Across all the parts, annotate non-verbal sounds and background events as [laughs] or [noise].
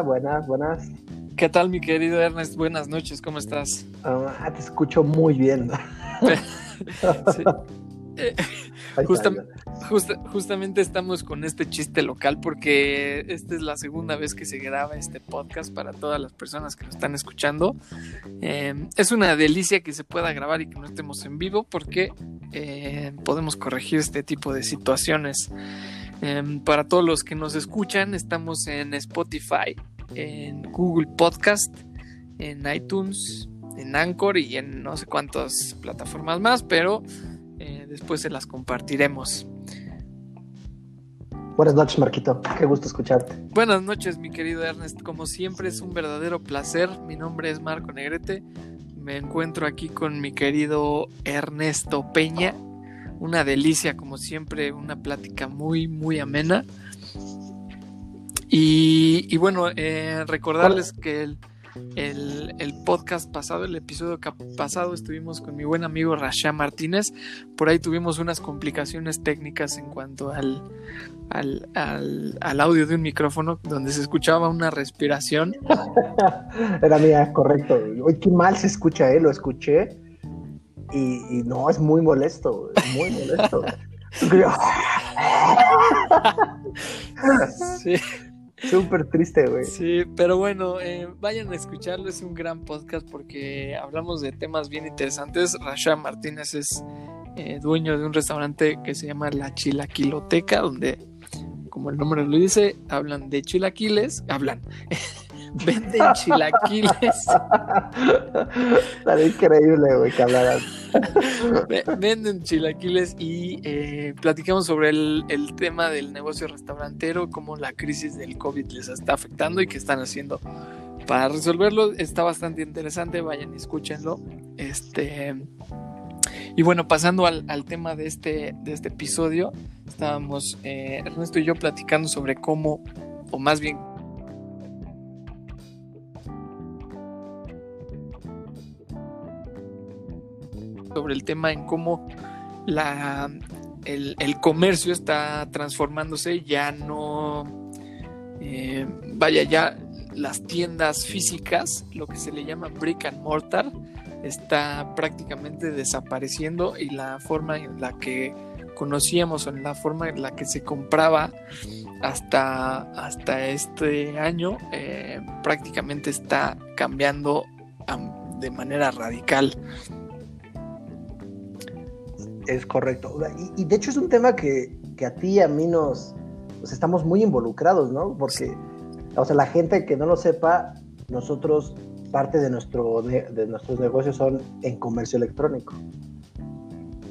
Hola, buenas, buenas. ¿Qué tal, mi querido Ernest? Buenas noches, ¿cómo estás? Ah, te escucho muy bien. [laughs] Sí. Eh, justam- justa- justamente estamos con este chiste local porque esta es la segunda vez que se graba este podcast para todas las personas que lo están escuchando. Eh, es una delicia que se pueda grabar y que no estemos en vivo porque eh, podemos corregir este tipo de situaciones. Eh, para todos los que nos escuchan, estamos en Spotify, en Google Podcast, en iTunes, en Anchor y en no sé cuántas plataformas más, pero eh, después se las compartiremos. Buenas noches, Marquito. Qué gusto escucharte. Buenas noches, mi querido Ernest. Como siempre, es un verdadero placer. Mi nombre es Marco Negrete. Me encuentro aquí con mi querido Ernesto Peña. Una delicia, como siempre, una plática muy, muy amena. Y, y bueno, eh, recordarles que el, el, podcast pasado, el episodio pasado, estuvimos con mi buen amigo Rasha Martínez. Por ahí tuvimos unas complicaciones técnicas en cuanto al, al, al, audio de un micrófono, donde se escuchaba una respiración. [laughs] Era mía, correcto. Oye, qué mal se escucha, ¿eh? Lo escuché. Y, y no, es muy molesto, es muy molesto. [laughs] Sí, Súper triste, güey. sí, pero bueno, eh, vayan a escucharlo, es un gran podcast porque hablamos de temas bien interesantes. Rasha Martínez es eh, dueño de un restaurante que se llama La Chilaquiloteca, donde, como el nombre lo dice, hablan de chilaquiles, hablan, [laughs] venden chilaquiles, [laughs] Estaría increíble, güey, que hablaran. [laughs] ve- venden chilaquiles y eh, platicamos sobre el, el tema del negocio restaurantero, cómo la crisis del COVID les está afectando y qué están haciendo para resolverlo. Está bastante interesante, vayan y escúchenlo. Este. Y bueno, pasando al, al tema de este, de este episodio, estábamos eh, Ernesto y yo platicando sobre cómo, o más bien sobre el tema en cómo la, el, el comercio está transformándose, ya no, eh, vaya, ya las tiendas físicas, lo que se le llama brick and mortar, está prácticamente desapareciendo y la forma en la que conocíamos o en la forma en la que se compraba hasta, hasta este año eh, prácticamente está cambiando am, de manera radical. Es correcto. Y, de hecho es un tema que, que a ti y a mí nos, nos estamos muy involucrados, ¿no? Porque, o sea, la gente que no lo sepa, nosotros, parte de, nuestro, de nuestros negocios son en comercio electrónico.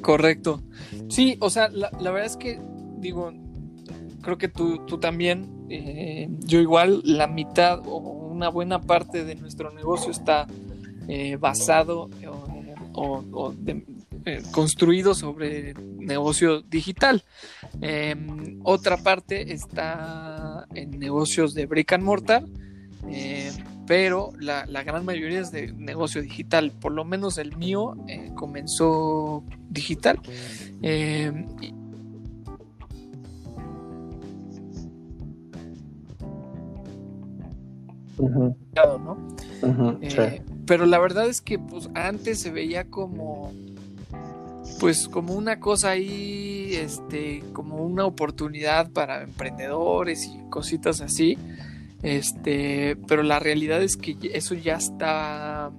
Correcto. Sí, o sea, la, la verdad es que, digo, creo que tú, tú también, eh, yo igual, la mitad o una buena parte de nuestro negocio está eh, basado de- eh, construido sobre negocio digital. Eh, otra parte está en negocios de brick and mortar. eh, pero la, la gran mayoría es de negocio digital. Por lo menos el mío eh, comenzó digital. Eh, y- ¿no? Eh, Pero la verdad es que pues antes se veía como pues como una cosa ahí, este, como una oportunidad para emprendedores y cositas así. Este, pero la realidad es que eso ya está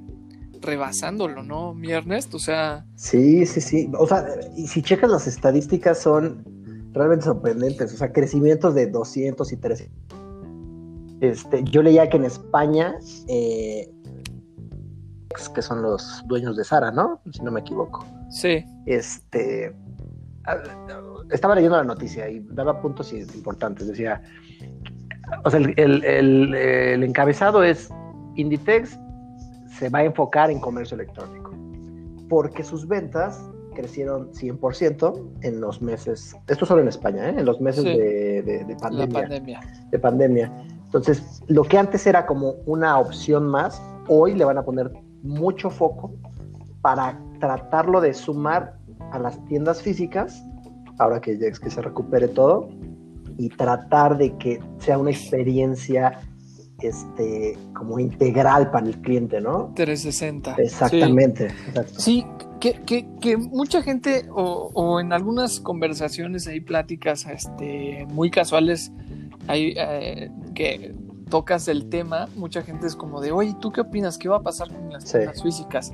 rebasándolo, ¿no, mi Ernest? O sea, Sí, sí, sí. O sea, y si checas las estadísticas son realmente sorprendentes. O sea, crecimientos de 200 y 300. Este, yo leía que en España, eh, que son los dueños de Sara, ¿no? Si no me equivoco. Sí, Este, estaba leyendo la noticia y daba puntos importantes. Decía, o sea, el, el- el- el encabezado es Inditex se va a enfocar en comercio electrónico porque sus ventas crecieron 100% en los meses, esto solo en España, ¿eh? en los meses Sí. de, de- de pandemia. de pandemia. Entonces, lo que antes era como una opción más, hoy le van a poner mucho foco para tratarlo de sumar a las tiendas físicas, ahora que ya es que se recupere todo, y tratar de que sea una experiencia este, como integral para el cliente, ¿no? 360. Exactamente. Sí, que, que, que, mucha gente, o, o, en algunas conversaciones, hay pláticas este, muy casuales, hay, eh, que tocas el tema, mucha gente es como de, oye, ¿tú qué opinas? ¿Qué va a pasar con las, físicas?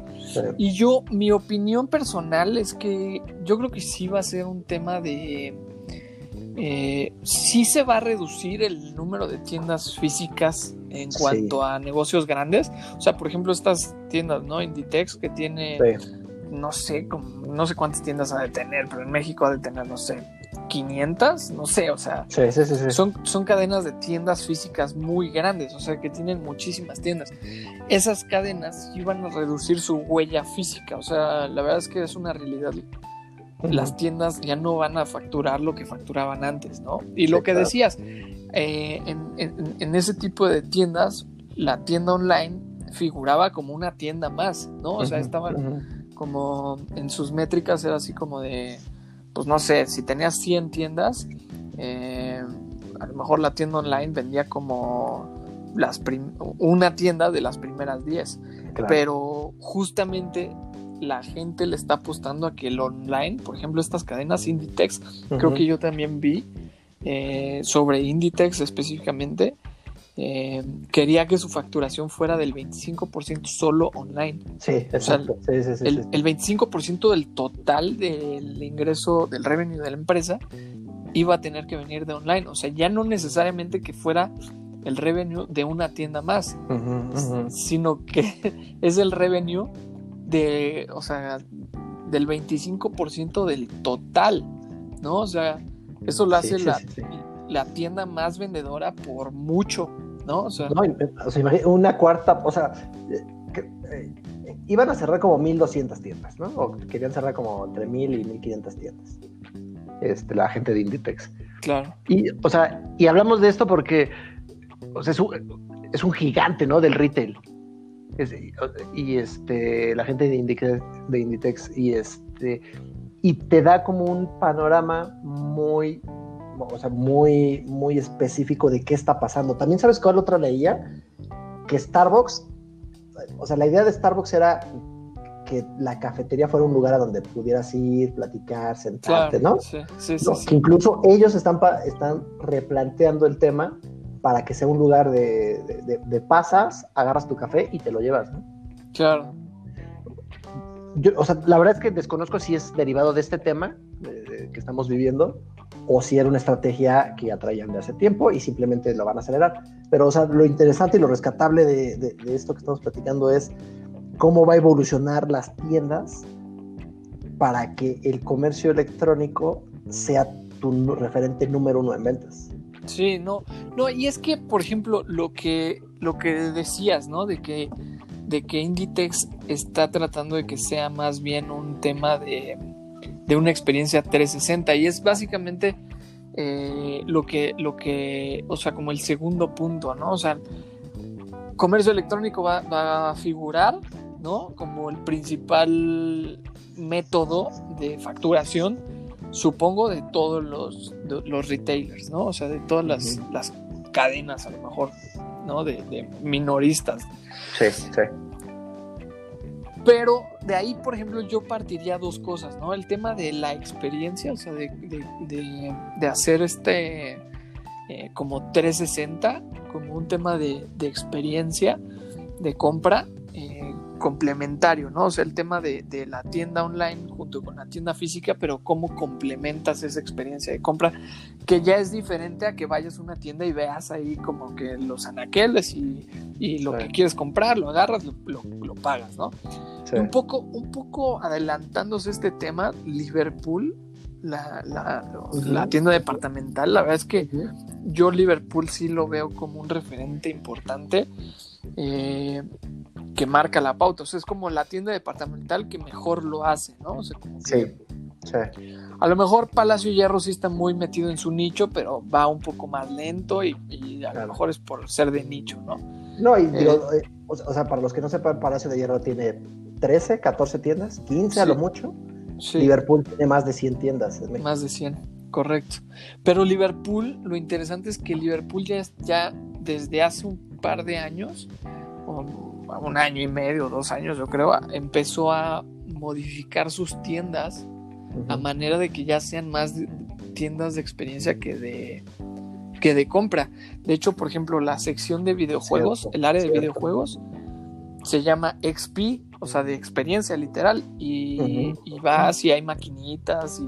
Y yo, mi opinión personal es que yo creo que sí va a ser un tema de... Eh, sí se va a reducir el número de tiendas físicas en cuanto a negocios grandes. O sea, por ejemplo, estas tiendas, ¿no? Inditex que tiene, no sé, no sé cuántas tiendas ha de tener, pero en México ha de tener, no sé, 500, no sé, o sea, Son, son cadenas de tiendas físicas muy grandes, o sea, que tienen muchísimas tiendas. Esas cadenas iban a reducir su huella física, o sea, la verdad es que es una realidad. Las tiendas ya no van a facturar lo que facturaban antes, ¿no? Y lo que decías, eh, en, ese tipo de tiendas, la tienda online figuraba como una tienda más, ¿no? O sea, estaba como en sus métricas, era así como de pues no sé, si tenías 100 tiendas, eh, a lo mejor la tienda online vendía como las una tienda de las primeras 10. Pero justamente la gente le está apostando a que el online, por ejemplo, estas cadenas Inditex, creo que yo también vi eh, sobre Inditex específicamente, eh, quería que su facturación fuera del 25% solo online. Sí, exacto. el, 25% del total del ingreso del revenue de la empresa iba a tener que venir de online. O sea, ya no necesariamente que fuera el revenue de una tienda más, sino que [laughs] es el revenue de, o sea, del 25% del total, ¿no? O sea, eso lo hace la, la tienda más vendedora por mucho. ¿No? O sea, una cuarta, o sea, eh, iban a cerrar como 1200 tiendas, ¿no? O querían cerrar como entre 1000 y 1500 tiendas. Este, la gente de Inditex. Claro. Y, o sea, y hablamos de esto porque o sea, es, un, es un gigante, ¿no? Del retail. y este, la gente de Inditex, de Inditex y este, y te da como un panorama muy o sea, muy, muy específico de qué está pasando. También sabes cuál otra leía, que Starbucks, o sea, la idea de Starbucks era que la cafetería fuera un lugar a donde pudieras ir, platicar, sentarte, ¿no? Sí, sí, sí, Que incluso ellos están, están replanteando el tema para que sea un lugar de, de, pasas, agarras tu café y te lo llevas, ¿no? Claro. Yo, o sea, la verdad es que desconozco si es derivado de este tema que estamos viviendo o si era una estrategia que ya traían de hace tiempo y simplemente lo van a acelerar. Pero, o sea, lo interesante y lo rescatable de, esto que estamos platicando es cómo va a evolucionar las tiendas para que el comercio electrónico sea tu referente número uno en ventas. Sí, no, no, y es que, por ejemplo, lo que, lo que decías, ¿no? De que, de que Inditex está tratando de que sea más bien un tema de, de una experiencia 360 y es básicamente eh, lo que lo que o sea como el segundo punto no o sea comercio electrónico va, a figurar no como el principal método de facturación supongo de todos los, los retailers no o sea de todas las, las cadenas a lo mejor no de, de minoristas. Sí sí pero de ahí, por ejemplo, yo partiría dos cosas, ¿no? El tema de la experiencia, o sea, de, hacer este eh, como 360, como un tema de, experiencia, de compra complementario, ¿no? O sea, el tema de, la tienda online junto con la tienda física, pero cómo complementas esa experiencia de compra, que ya es diferente a que vayas a una tienda y veas ahí como que los anaqueles y, lo que quieres comprar, lo agarras, lo, lo pagas, ¿no? Un, poco, un poco adelantándose este tema, Liverpool, la, la, tienda departamental, la verdad es que yo Liverpool sí lo veo como un referente importante eh, que marca la pauta. O sea, es como la tienda departamental que mejor lo hace, ¿no? sí, sí. A lo mejor Palacio Hierro sí está muy metido en su nicho, pero va un poco más lento y, a lo mejor es por ser de nicho, ¿no? No, y eh, eh, o sea, para los que no sepan, Palacio de Hierro tiene 13, 14 tiendas, 15 a lo mucho. Liverpool tiene más de 100 tiendas. más de 100, correcto. Pero Liverpool, lo interesante es que Liverpool ya, ya desde hace un par de años, un año y medio, dos años yo creo, empezó a modificar sus tiendas a manera de que ya sean más tiendas de experiencia que de que de compra. De hecho, por ejemplo, la sección de videojuegos, el área de videojuegos, se llama XP, o sea, de experiencia literal, y, vas y hay maquinitas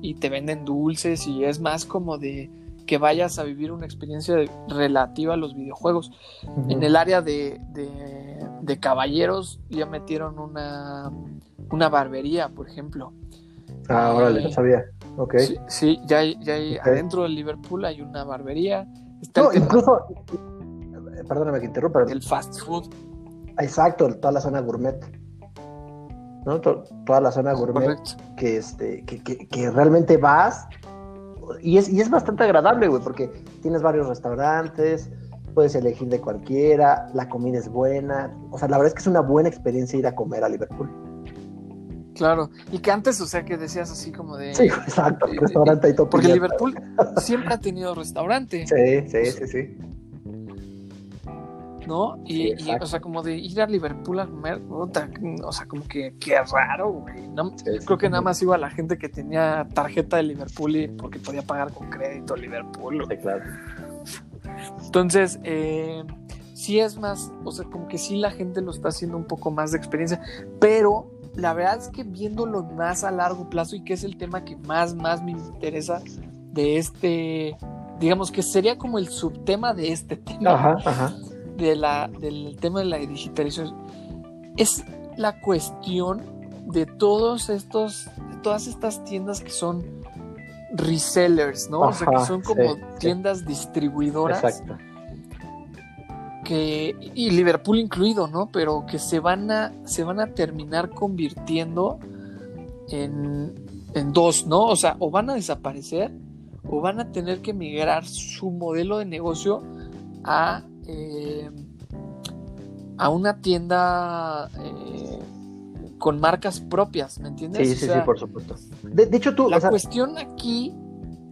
y, te venden dulces y es más como de que vayas a vivir una experiencia relativa a los videojuegos. En el área de, de, caballeros ya metieron una, una barbería, por ejemplo. Ah, órale, no sabía. Ok. Sí, ya hay, ya hay adentro del Liverpool hay una barbería. no, incluso, perdóname que interrumpa. El fast food. Exacto, toda la zona gourmet. ¿no? toda la zona gourmet que, este, que, que, realmente vas y es, y es bastante agradable, güey, porque tienes varios restaurantes, puedes elegir de cualquiera, la comida es buena, o sea, la verdad es que es una buena experiencia ir a comer a Liverpool. Claro, y que antes, o sea, que decías así como de... Sí, exacto, restaurante y todo. Porque Liverpool siempre ha tenido restaurante. Sí, sí, sí, sí. ¿No? Y, o sea, como de ir a Liverpool a comer, o sea, como que qué raro, güey. creo que nada más iba la gente que tenía tarjeta de Liverpool y porque podía pagar con crédito Liverpool. Sí, claro. Entonces, eh, sí es más, o sea, como que sí la gente lo está haciendo un poco más de experiencia, pero la verdad es que viéndolo más a largo plazo y que es el tema que más, más me interesa de este, digamos que sería como el subtema de este tema, De la, del tema de la digitalización, es la cuestión de todos estos, de todas estas tiendas que son resellers, ¿no? o sea, que son como tiendas distribuidoras. Exacto que y Liverpool incluido, ¿no? Pero que se van a se van a terminar convirtiendo en, en dos, ¿no? O sea, o van a desaparecer o van a tener que migrar su modelo de negocio a eh, a una tienda eh, con marcas propias, ¿me entiendes? Sí, sí, sí, por supuesto. De, hecho, tú. La cuestión aquí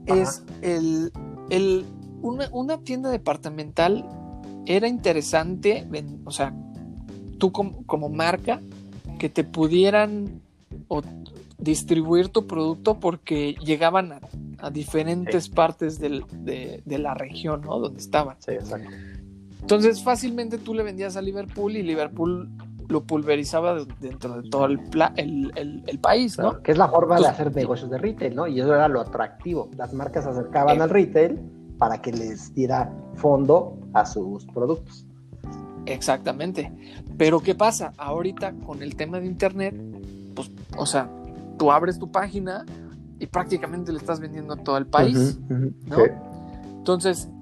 es el, el una, una tienda departamental era interesante, o sea, tú como, marca, que te pudieran distribuir tu producto porque llegaban a, diferentes partes de, la región, ¿no? Donde estaban. Sí, exacto. Entonces, fácilmente tú le vendías a Liverpool y Liverpool lo pulverizaba dentro de todo el, el, país, ¿no? que es la forma de hacer negocios de retail, ¿no? Y eso era lo atractivo. Las marcas se acercaban al retail para que les diera fondo a sus productos. Exactamente. Pero ¿qué pasa? Ahorita con el tema de Internet, pues, o sea, tú abres tu página y prácticamente le estás vendiendo a todo el país, ¿no? Entonces, eh,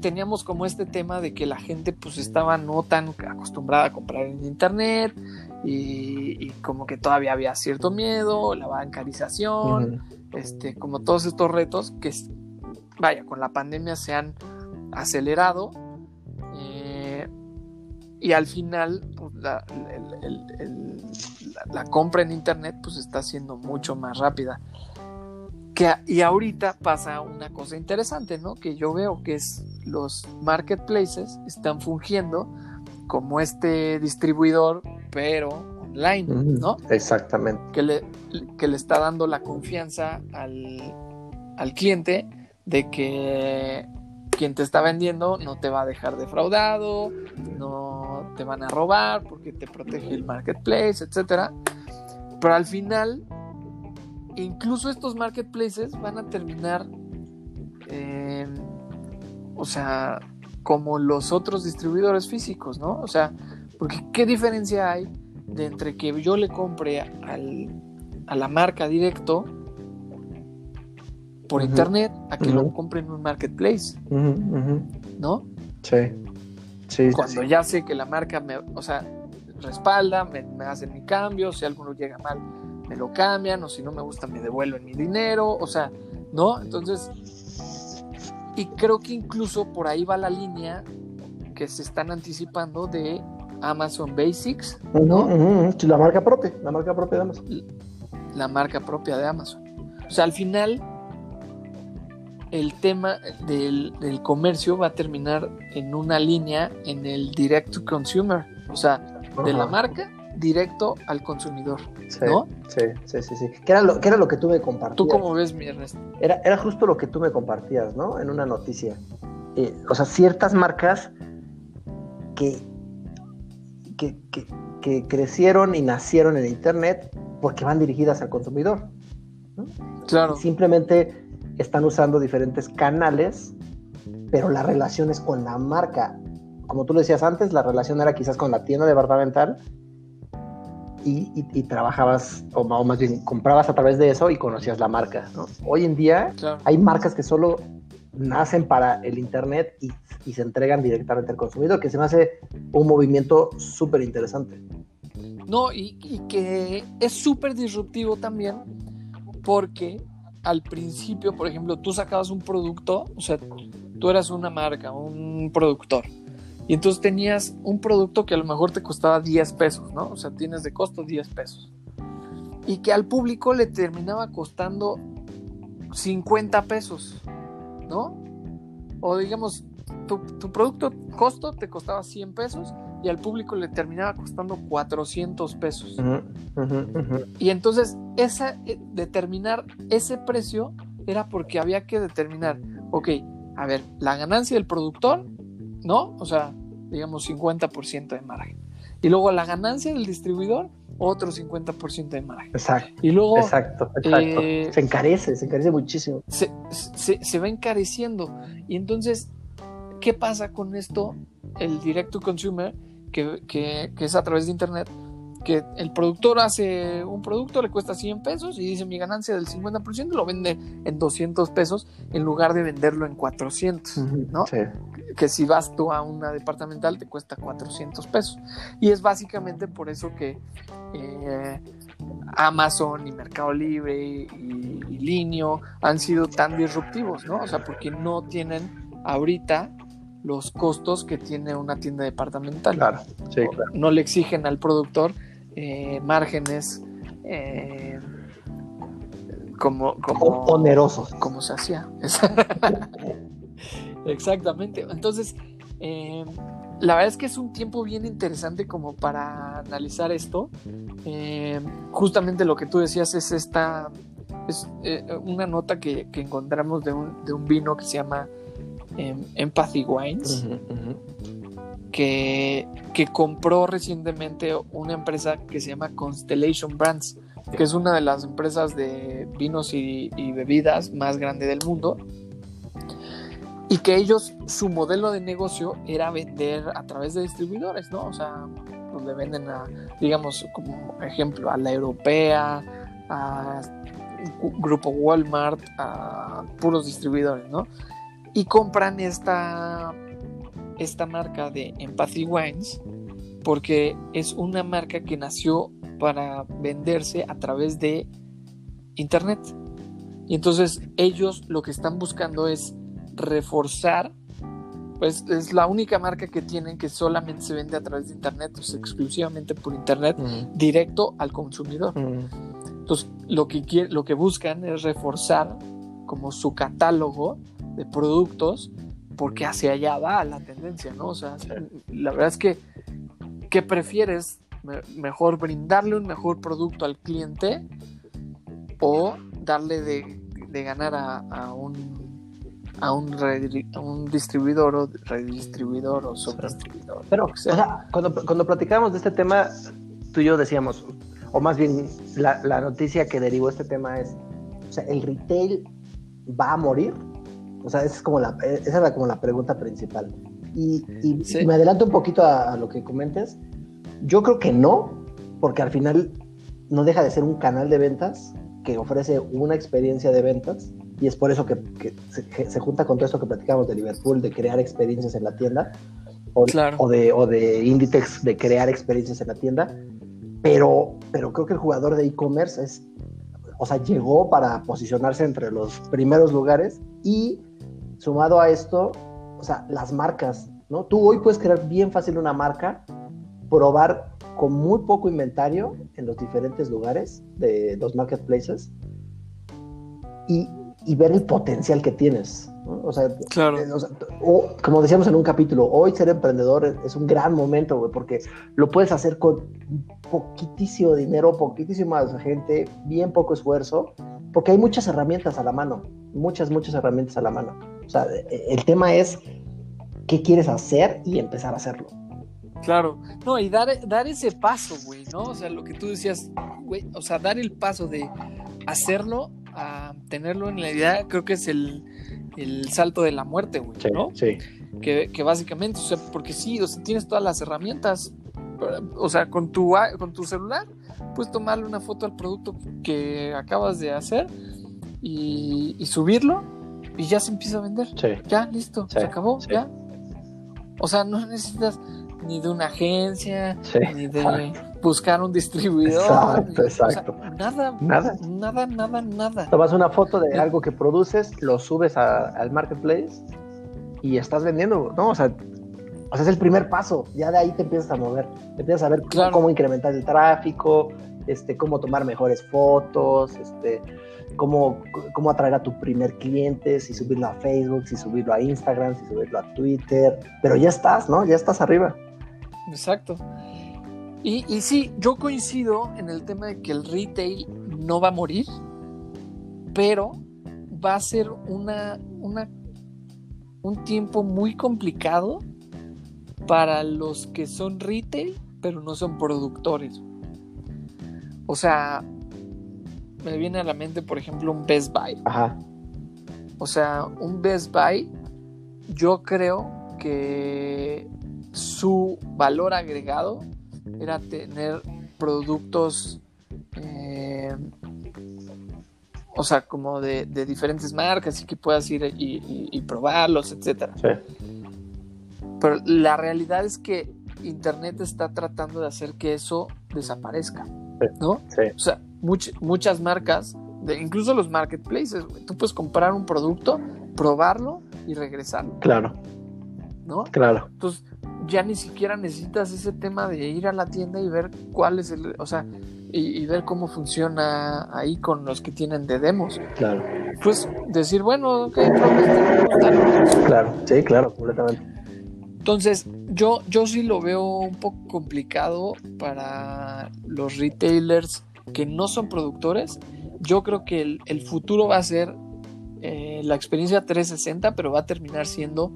teníamos como este tema de que la gente pues estaba no tan acostumbrada a comprar en internet y, como que todavía había cierto miedo, la bancarización, este, como todos estos retos que vaya, con la pandemia se han acelerado eh, y al final pues, la, compra en internet pues está siendo mucho más rápida. Que, y ahorita pasa una cosa interesante, ¿no? Que yo veo que es los marketplaces están fungiendo como este distribuidor, pero online, ¿no? Exactamente. Que le, que le está dando la confianza al, al cliente de que quien te está vendiendo no te va a dejar defraudado, no te van a robar porque te protege el marketplace, etcétera. Pero al final, incluso estos marketplaces van a terminar, eh, o sea, como los otros distribuidores físicos, ¿no? O sea, porque ¿qué diferencia hay de entre que yo le compre al, a la marca directo por internet a que lo compre en un marketplace. ¿No? Sí. sí Cuando ya sé que la marca me, o sea, respalda, me, me hacen mi cambio, si algo llega mal, me lo cambian, o si no me gusta, me devuelven mi dinero, o sea, ¿no? Entonces, y creo que incluso por ahí va la línea que se están anticipando de Amazon Basics, ¿no? La marca propia, la marca propia de Amazon. La marca propia de Amazon. O sea, al final el tema del, comercio va a terminar en una línea en el direct to consumer, o sea, de la marca directo al consumidor, ¿no? Sí, sí, sí, sí. ¿Qué era lo, era lo que tú me compartías? ¿Tú cómo ves, mi Ernesto? Era, era justo lo que tú me compartías, ¿no? En una noticia. Eh, o sea, ciertas marcas que, que, que, crecieron y nacieron en Internet porque van dirigidas al consumidor. Claro. simplemente están usando diferentes canales, pero la relación es con la marca. Como tú lo decías antes, la relación era quizás con la tienda departamental y, y, trabajabas, o, más bien comprabas a través de eso y conocías la marca. Hoy en día hay marcas que solo nacen para el Internet y, y, se entregan directamente al consumidor, que se me hace un movimiento súper interesante. No, y, y que es súper disruptivo también porque al principio, por ejemplo, tú sacabas un producto, o sea, tú eras una marca, un productor, y entonces tenías un producto que a lo mejor te costaba 10 pesos, ¿no? O sea, tienes de costo 10 pesos. Y que al público le terminaba costando 50 pesos, ¿no? O digamos, tu, tu producto costo te costaba 100 pesos y al público le terminaba costando 400 pesos. Y entonces, esa, eh, determinar ese precio era porque había que determinar, ok, a ver, la ganancia del productor, ¿no? O sea, digamos 50% de margen. Y luego la ganancia del distribuidor, otro 50% de margen. Exacto. Y luego. Exacto, exacto. Eh, se encarece, se encarece muchísimo. Se, se, va encareciendo. Y entonces, ¿qué pasa con esto? El direct to consumer que, es a través de internet, que el productor hace un producto, le cuesta 100 pesos y dice mi ganancia del 50% lo vende en 200 pesos en lugar de venderlo en 400, ¿no? Que si vas tú a una departamental te cuesta 400 pesos. Y es básicamente por eso que eh, Amazon y Mercado Libre y, y Linio han sido tan disruptivos, ¿no? O sea, porque no tienen ahorita los costos que tiene una tienda departamental. Claro, sí, No le exigen al productor eh, márgenes eh, como, como, onerosos. Como se hacía. [laughs] Exactamente. Entonces, eh, la verdad es que es un tiempo bien interesante como para analizar esto. justamente lo que tú decías es esta, es una nota que, que encontramos de un, de un vino que se llama Empathy Wines, Que, compró recientemente una empresa que se llama Constellation Brands, que es una de las empresas de vinos y, bebidas más grande del mundo. Y que ellos, su modelo de negocio era vender a través de distribuidores, ¿no? O sea, donde venden a, digamos, como ejemplo, a la europea, a Grupo Walmart, a puros distribuidores, ¿no? y compran esta, esta marca de Empathy Wines porque es una marca que nació para venderse a través de internet. Y entonces ellos lo que están buscando es reforzar, pues es la única marca que tienen que solamente se vende a través de internet, pues exclusivamente por internet, directo al consumidor. Entonces lo que, lo que buscan es reforzar como su catálogo de productos, porque hacia allá va la tendencia, ¿no? O sea, la verdad es que, ¿qué prefieres? ¿Mejor brindarle un mejor producto al cliente o darle de, ganar a, un a un, un distribuidor o redistribuidor o subdistribuidor. Pero, o sea, cuando, cuando platicábamos de este tema, tú y yo decíamos, o más bien la, la noticia que derivó este tema es, o sea, el retail va a morir o sea, esa es como la, esa era como la pregunta principal. Y, me adelanto un poquito a, lo que comentes. Yo creo que no, porque al final no deja de ser un canal de ventas que ofrece una experiencia de ventas y es por eso que, se, junta con todo esto que platicamos de Liverpool, de crear experiencias en la tienda, o, o, de, o de Inditex, de crear experiencias en la tienda, pero, pero creo que el jugador de e-commerce es, o sea, llegó para posicionarse entre los primeros lugares y Sumado a esto, o sea, las marcas, ¿no? Tú hoy puedes crear bien fácil una marca, probar con muy poco inventario en los diferentes lugares de los marketplaces y, y ver el potencial que tienes. O, sea, claro. Eh, como decíamos en un capítulo, hoy ser emprendedor es, un gran momento, güey, porque lo puedes hacer con poquitísimo dinero, poquitísima gente, bien poco esfuerzo, porque hay muchas herramientas a la mano, muchas, muchas herramientas a la mano. O sea, e, el tema es qué quieres hacer y empezar a hacerlo. Claro, no, y dar, dar ese paso, güey, ¿no? O sea, lo que tú decías, güey, o sea, dar el paso de hacerlo a tenerlo en la idea, creo que es el, el salto de la muerte, güey, ¿no? Sí. Que, que, básicamente, o sea, porque sí, o sea, tienes todas las herramientas, o sea, con tu, con tu celular, puedes tomarle una foto al producto que acabas de hacer y, subirlo y ya se empieza a vender. Sí. Ya, listo, se acabó, ya. O sea, no necesitas ni de una agencia, ni de buscar un distribuidor. Exacto, exacto. nada, nada, nada, nada, nada. Tomas una foto de algo que produces, lo subes al marketplace y estás vendiendo, ¿no? O sea, o sea, es el primer paso. Ya de ahí te empiezas a mover. Te empiezas a ver cómo incrementar el tráfico, este, cómo tomar mejores fotos, este, cómo, cómo atraer a tu primer cliente, si subirlo a Facebook, si subirlo a Instagram, si subirlo a Twitter. Pero ya estás, ¿no? Ya estás arriba. Exacto. Y, y sí, yo coincido en el tema de que el retail no va a morir, pero va a ser una, una, un tiempo muy complicado para los que son retail, pero no son productores. O sea, me viene a la mente, por ejemplo, un Best Buy. Ajá. O sea, un Best Buy, yo creo que su valor agregado era tener productos, eh, o sea, como de, diferentes marcas y que puedas ir y, probarlos, etcétera. Pero la realidad es que Internet está tratando de hacer que eso desaparezca, ¿no? O sea, muchas marcas, de, incluso los marketplaces, tú puedes comprar un producto, probarlo y regresarlo. Claro. ¿No? Claro. Entonces, ya ni siquiera necesitas ese tema de ir a la tienda y ver cuál es el, o sea, y, ver cómo funciona ahí con los que tienen de demos. Claro. Pues decir, bueno, ok, Claro, sí, claro, completamente. Entonces, yo, yo sí lo veo un poco complicado para los retailers que no son productores. Yo creo que el, futuro va a ser eh, la experiencia 360, pero va a terminar siendo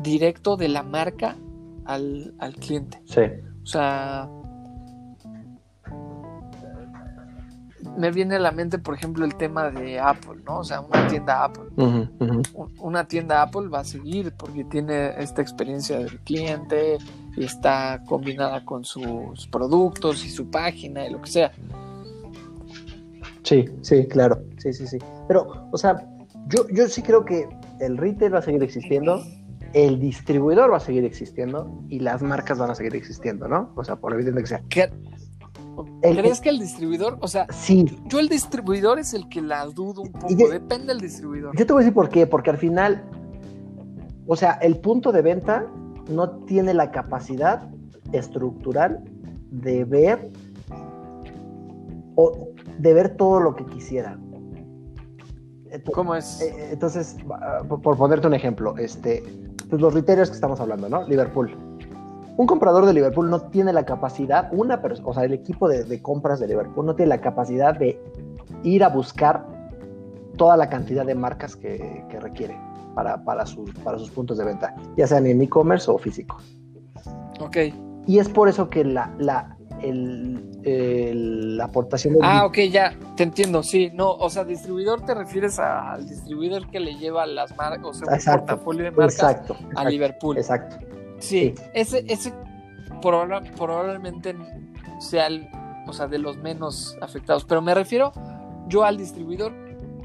directo de la marca al, al cliente. Sí. O sea, me viene a la mente, por ejemplo, el tema de Apple, ¿no? O sea, una tienda Apple. Una tienda Apple va a seguir porque tiene esta experiencia del cliente y está combinada con sus productos y su página y lo que sea. Sí, sí, claro. Sí, sí, sí. Pero, o sea, yo, yo sí creo que el retail va a seguir existiendo el distribuidor va a seguir existiendo y las marcas van a seguir existiendo, ¿no? O sea, por evidente que sea. ¿Crees que el distribuidor, o sea, sí. yo el distribuidor es el que la dudo un poco, depende del distribuidor. Yo te voy a decir por qué, porque al final, o sea, el punto de venta no tiene la capacidad estructural de ver o de ver todo lo que quisiera. ¿Cómo es? Eh, entonces, por ponerte un ejemplo, este, pues los retailers que estamos hablando, ¿no? Liverpool. Un comprador de Liverpool no tiene la capacidad, una o sea, el equipo de, compras de Liverpool no tiene la capacidad de ir a buscar toda la cantidad de marcas que, requiere para, para, sus, para sus puntos de venta, ya sean en e-commerce o físico. Ok. Y es por eso que la, la, el, la aportación de... Ah, ok, ya, te entiendo, sí, no, o sea, distribuidor te refieres al distribuidor que le lleva las marcas, o sea, un portafolio de marcas a Liverpool. Exacto. Sí, ese, ese probablemente sea el, o sea, de los menos afectados, pero me refiero yo al distribuidor,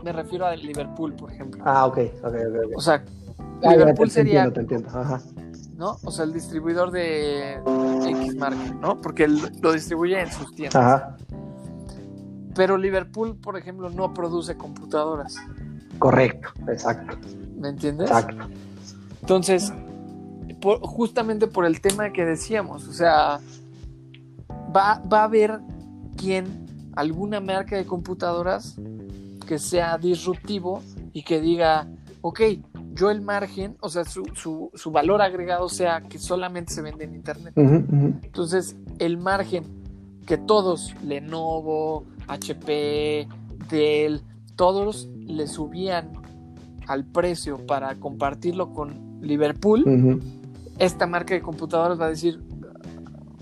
me refiero a Liverpool, por ejemplo. Ah, ok, ok, ok. O sea, ah, Liverpool sería... te entiendo, ajá ¿no? O sea, el distribuidor de X marca, ¿no? Porque lo distribuye en sus tiendas. Ajá. Pero Liverpool, por ejemplo, no produce computadoras. Correcto, exacto. ¿Me entiendes? Exacto. Entonces, justamente por el tema que decíamos, o sea, va, va a haber quien, alguna marca de computadoras que sea disruptivo y que diga, ok, yo el margen, o sea, su, su, su valor agregado sea que solamente se vende en Internet. Entonces, el margen que todos, Lenovo, HP, Dell, todos le subían al precio para compartirlo con Liverpool, esta marca de computadoras va a decir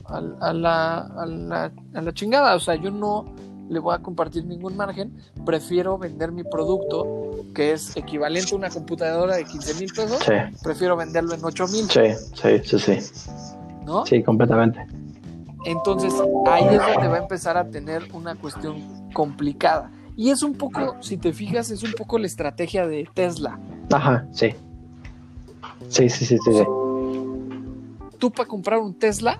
a, la, a, la, a la chingada, o sea, yo no le voy a compartir ningún margen, prefiero vender mi producto que es equivalente a una computadora de 15 mil pesos, prefiero venderlo en 8 mil. Sí, sí, sí, sí. ¿No? Sí, completamente. Entonces ahí es donde va a empezar a tener una cuestión complicada. Y es un poco, si te fijas, es un poco la estrategia de Tesla. Ajá, sí. Sí, sí, sí, sí. Tú para comprar un Tesla,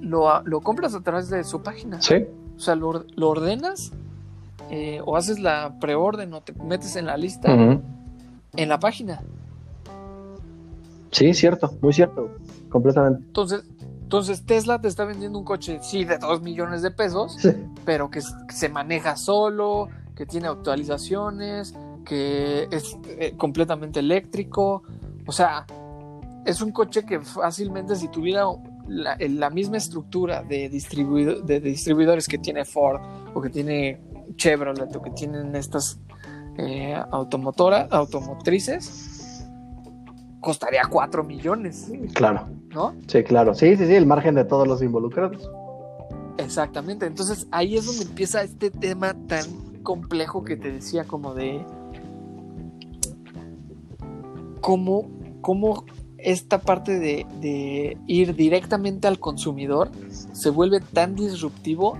lo, lo compras a través de su página. Sí. O sea, lo, ordenas eh, o haces la preorden o te metes en la lista en la página. Sí, cierto, muy cierto, completamente. Entonces, entonces Tesla te está vendiendo un coche, sí, de 2 millones de pesos, pero que, se maneja solo, que tiene actualizaciones, que es eh, completamente eléctrico. O sea, es un coche que fácilmente si tuviera la, misma estructura de, de distribuidores que tiene Ford o que tiene Chevrolet o que tienen estas eh, automotoras, automotrices, costaría 4 millones. Claro. ¿No? Sí, claro. Sí, sí, sí, el margen de todos los involucrados. Exactamente. Entonces ahí es donde empieza este tema tan complejo que te decía como de cómo, cómo esta parte de, ir directamente al consumidor se vuelve tan disruptivo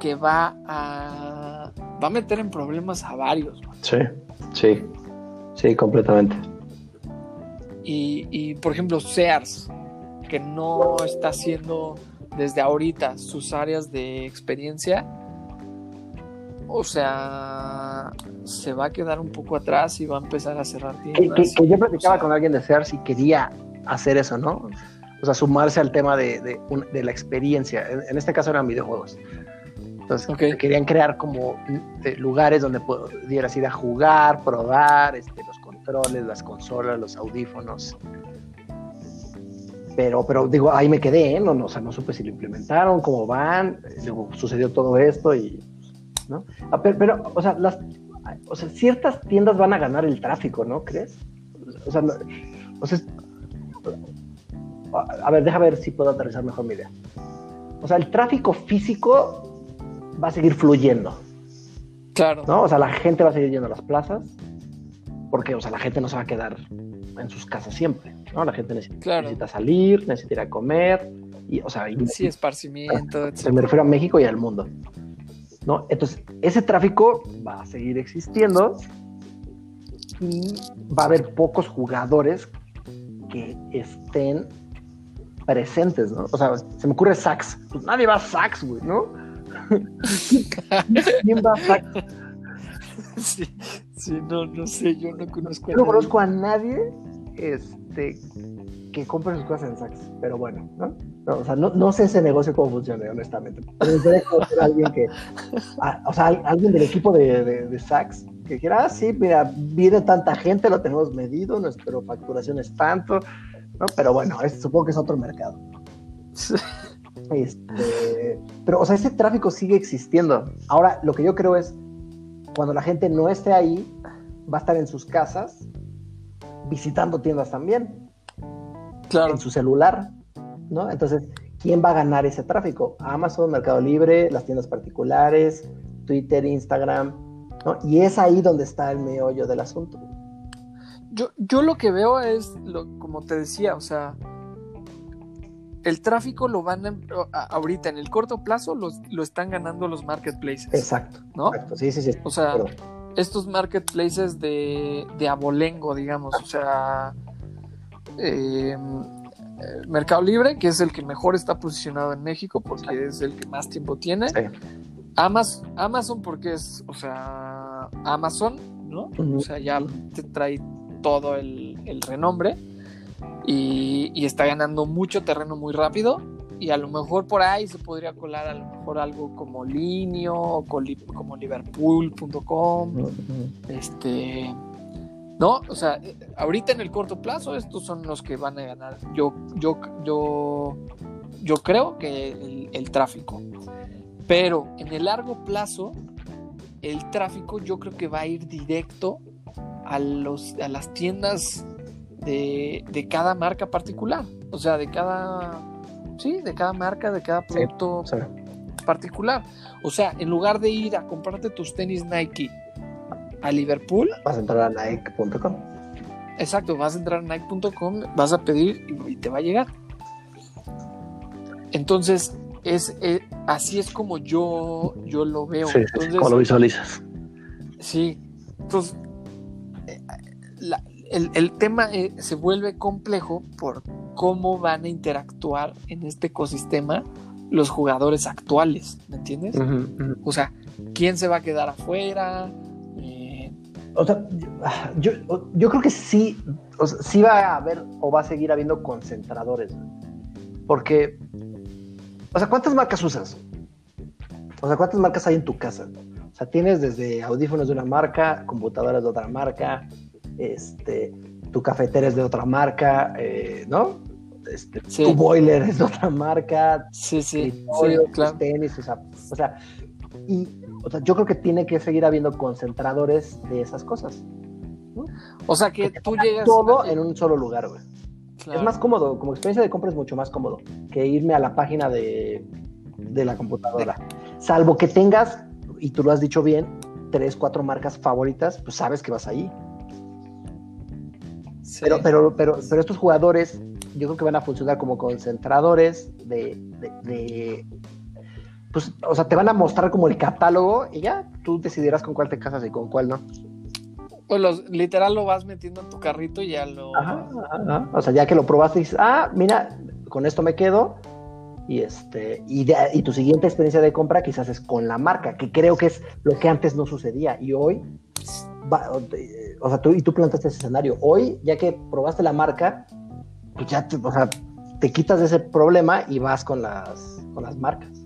que va a, va a meter en problemas a varios. Sí, sí, sí, completamente. Y, y, por ejemplo, Sears, que no está haciendo desde ahorita sus áreas de experiencia, o sea, se va a quedar un poco atrás y va a empezar a cerrar tiendas. Que, yo platicaba con alguien de Sears y quería hacer eso, ¿no? O sea, sumarse al tema de, de, la experiencia. En, este caso eran videojuegos. Entonces, querían crear como lugares donde pudieras ir a jugar, probar este, los controles, las consolas, los audífonos. Pero, pero digo, ahí me quedé, ¿eh? no, no, o sea, no supe si lo implementaron, cómo van, luego sucedió todo esto y, ¿no? Ah, pero, o sea, las, o sea, ciertas tiendas van a ganar el tráfico, ¿no? ¿Crees? O sea, o sea, a ver, déjame ver si puedo aterrizar mejor mi idea. O sea, el tráfico físico va a seguir fluyendo. Claro. ¿No? O sea, la gente va a seguir yendo a las plazas porque, o sea, la gente no se va a quedar en sus casas siempre, ¿no? La gente necesita, salir, necesita ir a comer, y, o sea... sí, esparcimiento, Se me refiero a México y al mundo. ¿No? Entonces, ese tráfico va a seguir existiendo y va a haber pocos jugadores que estén presentes, ¿no? O sea, se me ocurre Sax. Pues nadie va a Sax, güey, ¿no? [laughs] ¿Quién va a Sax? Sí, sí, no, no sé, yo no conozco a yo no conozco a nadie este, que compre sus cosas en Saks, pero bueno, ¿no? o sea, no, sé ese negocio cómo funciona, honestamente. Pero alguien que, o sea, alguien del equipo de, de, Saks que dijera, ah, sí, mira, viene tanta gente, lo tenemos medido, nuestra facturación es tanto, ¿no? Pero bueno, supongo que es otro mercado. [laughs] Este, pero, o sea, ese tráfico sigue existiendo. Ahora, lo que yo creo es, cuando la gente no esté ahí, va a estar en sus casas visitando tiendas también en su celular, ¿no? Entonces, ¿quién va a ganar ese tráfico? Amazon, Mercado Libre, las tiendas particulares, Twitter, Instagram, ¿no? Y es ahí donde está el meollo del asunto. Yo, yo lo que veo es, lo, como te decía, o sea, el tráfico lo van a, ahorita en el corto plazo lo están ganando los marketplaces. Exacto. ¿No? Exacto. Sí, sí, sí. O sea, estos marketplaces de, de abolengo, digamos, o sea, eh, Mercado Libre, que es el que mejor está posicionado en México porque es el que más tiempo tiene. Amazon, Amazon porque es, o sea, Amazon, ¿no? O sea, ya te trae todo el, renombre y, está ganando mucho terreno muy rápido. y a lo mejor por ahí se podría colar a lo mejor algo como Linio o como Liverpool.com. Este. No, o sea, ahorita en el corto plazo estos son los que van a ganar. Yo, yo, yo, yo creo que el, tráfico. Pero en el largo plazo, el tráfico yo creo que va a ir directo a, los, a las tiendas de, de cada marca particular. O sea, de cada Sí, de cada marca, de cada producto particular. O sea, en lugar de ir a comprarte tus tenis Nike a Liverpool, vas a entrar a nike.com. Exacto, vas a entrar a nike.com, vas a pedir y, te va a llegar. Entonces, es, eh, así es como yo, yo lo veo. Sí, como lo visualizas. Sí, entonces eh, el, el, tema eh, se vuelve complejo por cómo van a interactuar en este ecosistema los jugadores actuales, ¿me entiendes? O sea, ¿quién se va a quedar afuera? O sea, yo, yo, creo que sí, o sea, sí va a haber o va a seguir habiendo concentradores. Porque, o sea, ¿cuántas marcas usas? O sea, ¿cuántas marcas hay en tu casa? O sea, tienes desde audífonos de una marca, computadoras de otra marca, este, tu cafetera es de otra marca, eh, ¿no? Este, Tu boiler es de otra marca. Sí, sí. tenis, o sea, o sea, y, o sea, yo creo que tiene que seguir habiendo concentradores de esas cosas. O sea, que tú llegas. Todo en un solo lugar, güey. Es más cómodo, como experiencia de compra es mucho más cómodo que irme a la página de, de la computadora. Salvo que tengas, y tú lo has dicho bien, tres, cuatro marcas favoritas, pues sabes que vas ahí. Pero, pero, pero, pero estos jugadores, yo creo que van a funcionar como concentradores de, de, pues, o sea, te van a mostrar como el catálogo y ya tú decidirás con cuál te casas y con cuál no. Pues los, literal lo vas metiendo en tu carrito y ya lo. Ajá, ajá. O sea, ya que lo probaste dices, ah, mira, con esto me quedo. Y este, y, y tu siguiente experiencia de compra quizás es con la marca, que creo que es lo que antes no sucedía. Y hoy o sea, tú, y tú plantaste ese escenario. Hoy, ya que probaste la marca, pues ya te, o sea, te quitas de ese problema y vas con las, con las marcas.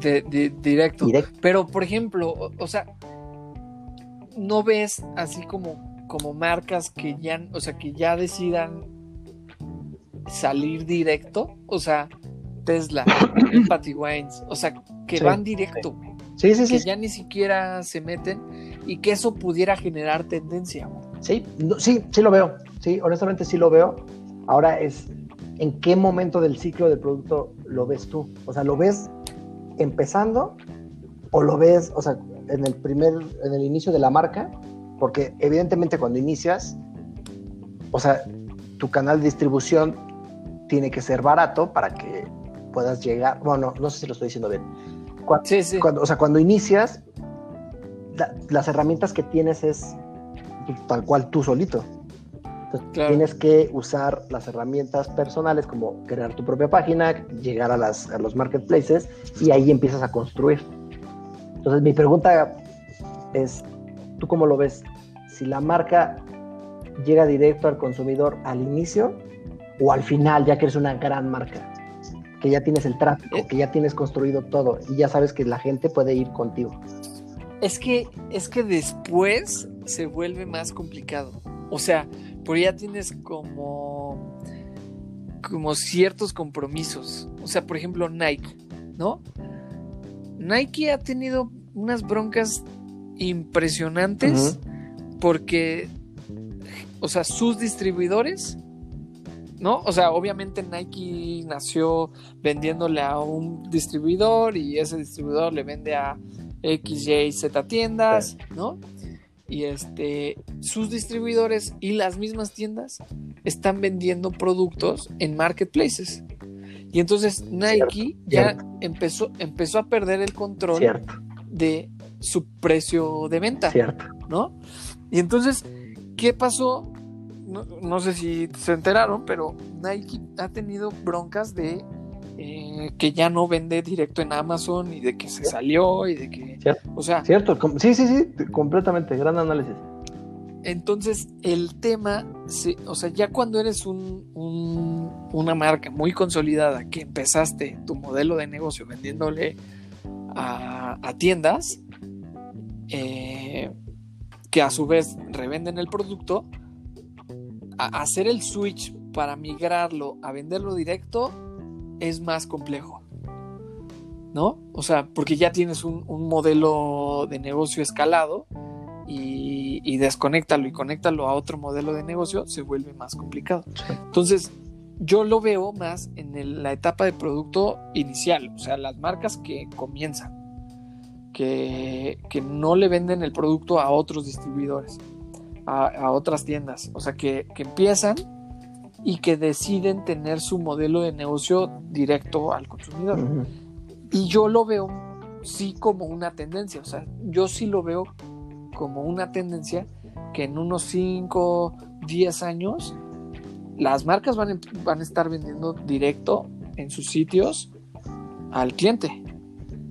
De, directo. Pero, por ejemplo, o, sea, no ves así como, como marcas que ya, o sea, que ya decidan salir directo. O sea, Tesla, [coughs] Empathy Wines, o sea, que van directo, Sí, sí, sí. Que ya ni siquiera se meten y que eso pudiera generar tendencia. Sí, sí, sí lo veo. Sí, honestamente sí lo veo. Ahora es, ¿en qué momento del ciclo del producto lo ves tú? O sea, ¿lo ves empezando o lo ves, o sea, en el primer, en el inicio de la marca? Porque evidentemente cuando inicias, o sea, tu canal de distribución tiene que ser barato para que puedas llegar, bueno, no sé si lo estoy diciendo bien. sí, sí. Cuando, o sea, cuando inicias, las herramientas que tienes es tal cual tú solito. Tienes que usar las herramientas personales como crear tu propia página, llegar a, las, a los marketplaces y ahí empiezas a construir. Entonces mi pregunta es, ¿tú cómo lo ves? Si la marca llega directo al consumidor al inicio o al final, ya que eres una gran marca, que ya tienes el tráfico, eh. que ya tienes construido todo y ya sabes que la gente puede ir contigo. Es que, es que después se vuelve más complicado. O sea, porque ya tienes como, como ciertos compromisos. O sea, por ejemplo, Nike, ¿no? Nike ha tenido unas broncas impresionantes porque, o sea, sus distribuidores, ¿no? O sea, obviamente Nike nació vendiéndole a un distribuidor y ese distribuidor le vende a X, Y, Z tiendas, ¿no? Y este, sus distribuidores y las mismas tiendas están vendiendo productos en marketplaces. Y entonces Nike ya empezó, empezó a perder el control de su precio de venta. ¿No? Y entonces, ¿qué pasó? No, no, sé si se enteraron, pero Nike ha tenido broncas de eh, que ya no vende directo en Amazon y de que se salió y de que. Cierto. O sea. Cierto, sí, sí, sí, completamente. Gran análisis. entonces el tema, o sea, ya cuando eres un, una marca muy consolidada, que empezaste tu modelo de negocio vendiéndole a, tiendas, eh, que a su vez revenden el producto, hacer el switch para migrarlo a venderlo directo es más complejo. ¿No? O sea, porque ya tienes un, modelo de negocio escalado y, y desconéctalo y conéctalo a otro modelo de negocio, se vuelve más complicado. Entonces, yo lo veo más en la etapa de producto inicial, o sea, las marcas que comienzan, que, que no le venden el producto a otros distribuidores a, otras tiendas. O sea, que, empiezan y que deciden tener su modelo de negocio directo al consumidor. Y yo lo veo sí como una tendencia, o sea, yo sí lo veo como una tendencia que en unos 5, 10 años las marcas van, van, a estar vendiendo directo en sus sitios al cliente.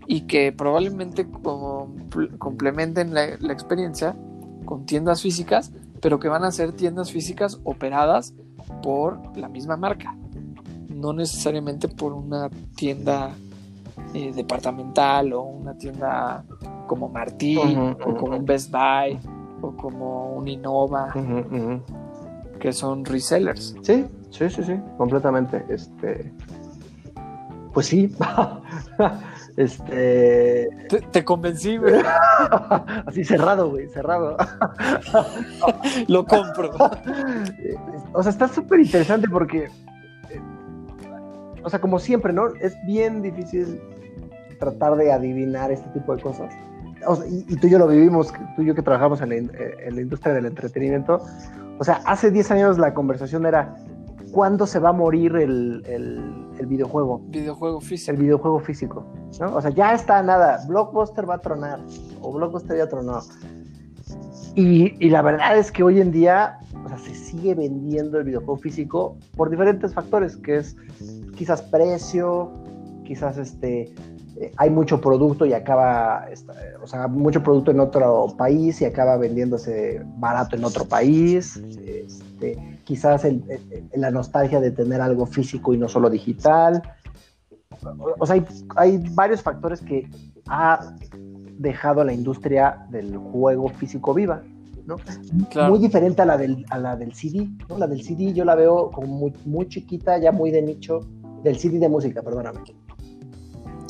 Y que probablemente complementen la, la experiencia con tiendas físicas, pero que van a ser tiendas físicas operadas por la misma marca, no necesariamente por una tienda eh, departamental o una tienda como Martín o como un Best Buy o como un Innova, que son resellers. Sí, sí, sí, sí, completamente. Este, pues sí. [laughs] Este. Te, convencí, güey. [laughs] Así cerrado, güey, cerrado. [laughs] Lo compro. o sea, está súper interesante porque. O sea, como siempre, ¿no? Es bien difícil tratar de adivinar este tipo de cosas. y, tú y yo lo vivimos, tú y yo que trabajamos en la, en la industria del entretenimiento. O sea, hace 10 años la conversación era cuándo se va a morir el, videojuego. Videojuego físico. El videojuego físico. ¿no? O sea, ya está nada. Blockbuster va a tronar. O Blockbuster ya tronó. Y, la verdad es que hoy en día o sea, se sigue vendiendo el videojuego físico por diferentes factores, que es quizás precio, quizás este, eh, hay mucho producto y acaba, o sea, mucho producto en otro país y acaba vendiéndose barato en otro país. Este, quizás la nostalgia de tener algo físico y no solo digital. O, sea, hay, varios factores que ha dejado a la industria del juego físico viva. ¿no? Muy diferente a la del, a la del CD, ¿no? La del CD yo la veo como muy, muy chiquita, ya muy de nicho, del CD de música, perdóname.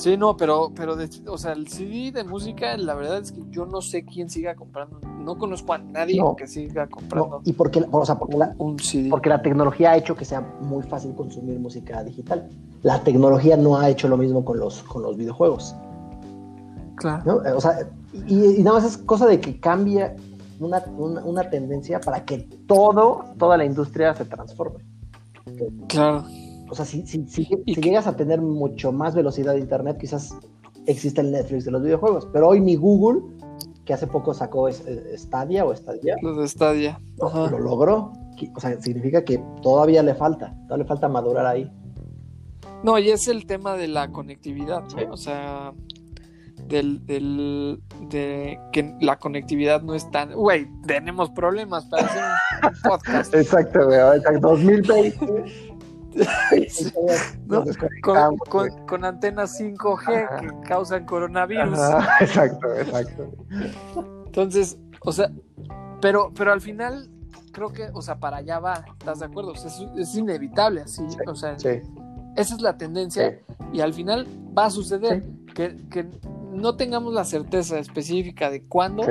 Sí, no, pero, pero o sea, el CD de música, la verdad es que yo no sé quién siga comprando. No conozco a nadie que siga comprando. y porque, o sea, porque la, un CD. porque la tecnología ha hecho que sea muy fácil consumir música digital. La tecnología no ha hecho lo mismo con los, con los videojuegos. Claro. O sea, y, nada más es cosa de que cambie una, una tendencia para que todo, toda la industria se transforme. Claro. O sea, si, si, si, llegas a tener mucho más velocidad de internet, quizás existe el Netflix de los videojuegos. Pero hoy mi Google, que hace poco sacó Stadia o Stadia. Lo de Stadia. Lo logró. O sea, significa que todavía le falta. Todavía le falta madurar ahí. No, y es el tema de la conectividad, ¿no? O sea, del, del, de que la conectividad no es tan. Güey, tenemos problemas para hacer un [laughs] podcast. Exacto, güey. 2020 [laughs] con, antenas 5G que causan coronavirus. [laughs] exacto, exacto. Entonces, o sea, pero, pero al final creo que, o sea, para allá va, ¿estás de acuerdo? es, inevitable así, o sea, esa es la tendencia y al final va a suceder que, que, no tengamos la certeza específica de cuándo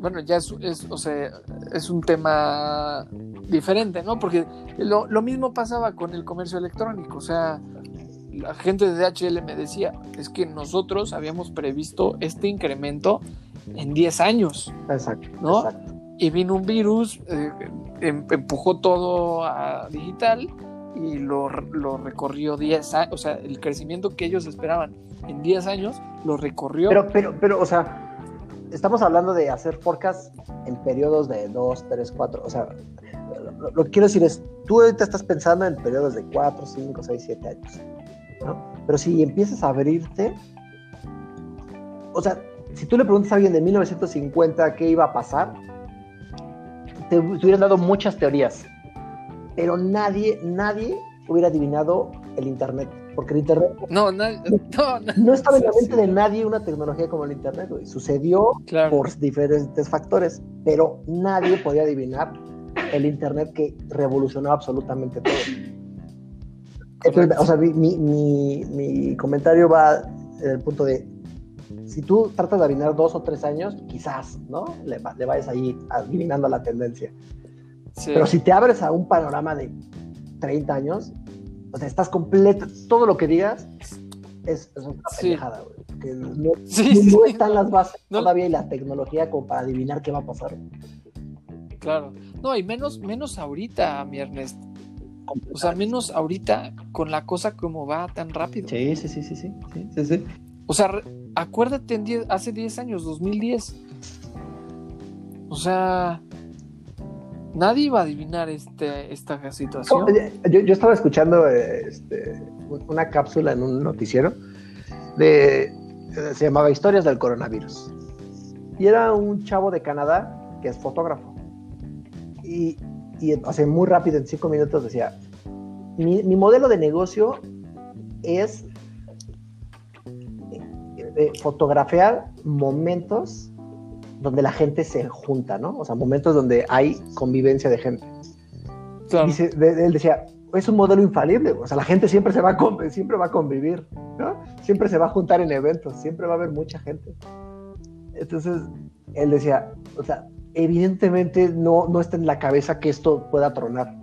bueno, ya es, o sea, es un tema diferente, ¿no? Porque lo, lo, mismo pasaba con el comercio electrónico, o sea, la gente de DHL me decía, es que nosotros habíamos previsto este incremento en 10 años, exacto, ¿no? Y vino un virus, eh, em, empujó todo a digital y lo, lo recorrió 10 años, o sea, el crecimiento que ellos esperaban en 10 años lo recorrió. Pero, pero, pero, o sea, estamos hablando de hacer forecast en periodos de 2, 3, 4. O sea, lo, que quiero decir es, tú ahorita estás pensando en periodos de 4, 5, 6, 7 años. Pero si empiezas a abrirte, o sea, si tú le preguntas a alguien de 1950 qué iba a pasar, te, hubieran dado muchas teorías, pero nadie, nadie hubiera adivinado el Internet. Porque el Internet no, no, no, estaba en la mente de nadie una tecnología como el Internet. Sucedió por diferentes factores, pero nadie podía adivinar el Internet que revolucionó absolutamente todo. o sea, mi, mi, mi, comentario va en el punto de, si tú tratas de adivinar dos o tres años, quizás, ¿no? Le, le vayas ahí adivinando la tendencia. Pero si te abres a un panorama de 30 años, o sea, estás completo, todo lo que digas es, es una pendejada, güey. Que no, no, están las bases todavía y la tecnología como para adivinar qué va a pasar. Claro. No, y menos, menos ahorita, mi Ernest. O sea, menos ahorita con la cosa como va tan rápido. Sí, sí, sí, sí, sí. sí, sí, O sea, acuérdate en hace 10 años, 2010. O sea, nadie iba a adivinar este, esta situación. yo, yo, estaba escuchando este, una cápsula en un noticiero de se llamaba Historias del coronavirus. Y era un chavo de Canadá que es fotógrafo y, hace muy rápido, en cinco minutos, decía, mi, modelo de negocio es eh, fotografiar momentos donde la gente se junta, ¿no? O sea, momentos donde hay convivencia de gente. él decía, es un modelo infalible, o sea, la gente siempre se va a, siempre va a convivir, ¿no? Siempre se va a juntar en eventos, siempre va a haber mucha gente. Entonces, él decía, o sea, evidentemente no, no está en la cabeza que esto pueda tronar.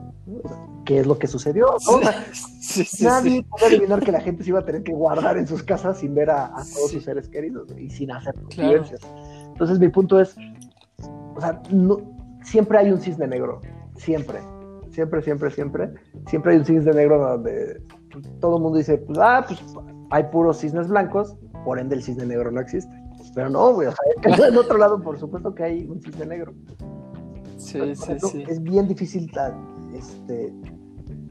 ¿Qué es lo que sucedió? [laughs] Nadie puede adivinar que la gente se iba a tener que guardar en sus casas sin ver a, todos sus seres queridos y sin hacer convivencias. Entonces mi punto es, o sea, no, siempre hay un cisne negro, siempre, siempre, siempre, siempre, siempre hay un cisne negro donde todo el mundo dice, pues, ah, pues hay puros cisnes blancos, por ende el cisne negro no existe. Pero no, güey, o sea, [laughs] en otro lado, por supuesto que hay un cisne negro. Sí, sí, sí. Es bien difícil este,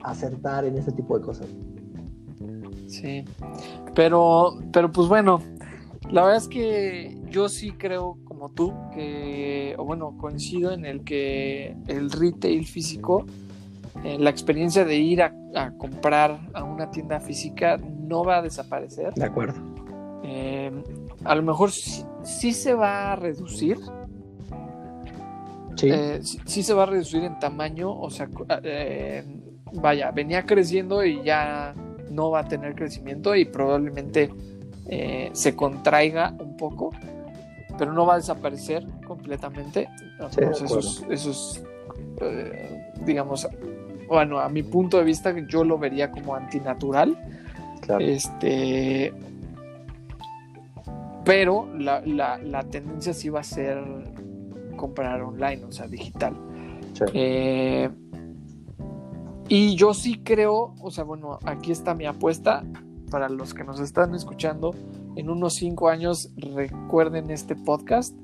acertar en ese tipo de cosas. Sí, pero, pero pues bueno, la verdad es que yo sí creo, como tú, que, o bueno, coincido en el que el retail físico, eh, la experiencia de ir a, comprar a una tienda física no va a desaparecer. De acuerdo. Eh, a lo mejor sí, se va a reducir. Sí. Eh, sí. se va a reducir en tamaño, o sea, vaya, venía creciendo y ya no va a tener crecimiento y probablemente eh, se contraiga un poco, pero no va a desaparecer completamente. esos, esos digamos, bueno, a mi punto de vista, yo lo vería como antinatural. Este, pero la, la, tendencia sí va a ser comprar online, o sea, digital. Eh, y yo sí creo, o sea, bueno, aquí está mi apuesta para los que nos están escuchando. En unos cinco años recuerden este podcast.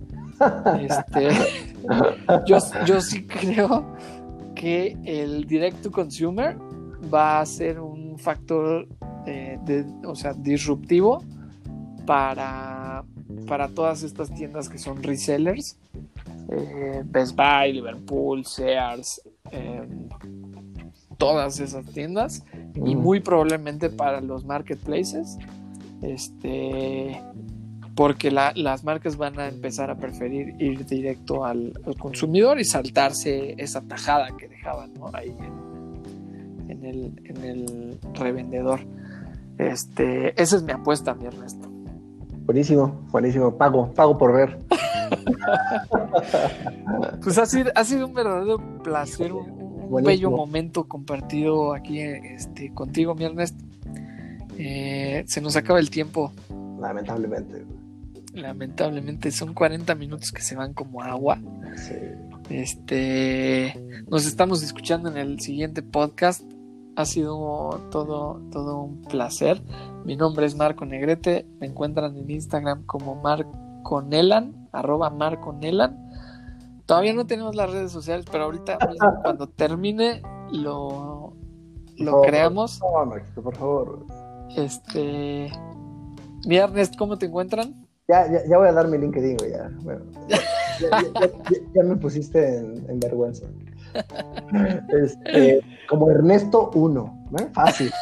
Este, [laughs] yo, yo sí creo que el direct to consumer va a ser un factor eh, de, o sea, disruptivo para, para todas estas tiendas que son resellers. Eh, Best Buy, Liverpool, Sears, em, todas esas tiendas y muy probablemente para los marketplaces. Este, porque las marcas van a empezar a preferir ir directo al, consumidor y saltarse esa tajada que dejaban ahí en, el, en, el, revendedor. Este, esa es mi apuesta, mi Ernesto. Buenísimo, buenísimo. Pago, pago por ver. [laughs] pues ha sido, ha sido un verdadero placer, un, bello momento compartido aquí este, contigo, mi Ernesto. Eh, se nos acaba el tiempo. Lamentablemente. Lamentablemente son 40 minutos que se van como agua. Este, nos estamos escuchando en el siguiente podcast. Ha sido todo, todo un placer. Mi nombre es Marco Negrete. Me encuentran en Instagram como Marconelan, arroba Marconelan. Todavía no tenemos las redes sociales, pero ahorita [laughs] cuando termine lo, lo creamos. por favor. Este. Mi Ernest, ¿cómo te encuentran? Ya, ya, voy a dar mi LinkedIn, ya. ya, me pusiste en, vergüenza. Este, como Ernesto 1, ¿no? Fácil.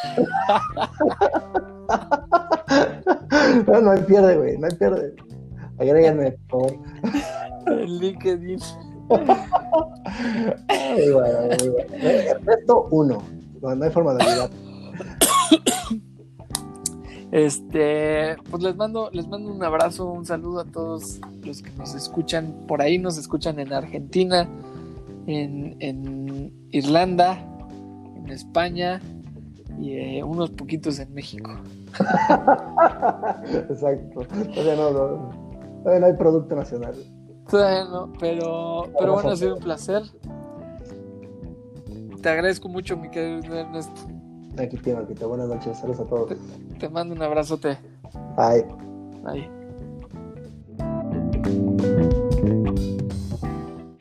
no, no hay pierde, güey, no hay pierde. Agréganme, por favor. El LinkedIn. muy bueno, muy bueno. Ernesto 1. No, no hay forma de olvidar. Este, pues les mando, les mando un abrazo, un saludo a todos los que nos escuchan por ahí, nos escuchan en Argentina, en, en Irlanda, en España y eh, unos poquitos en México. [laughs] Exacto. Todavía no, no, todavía no hay producto nacional. Todavía no, pero, pero bueno, ha sido un placer. Te agradezco mucho, mi querido Ernesto. Aquí tiene, Buenas noches. Saludos a todos. Te, te mando un abrazote. Bye. Bye.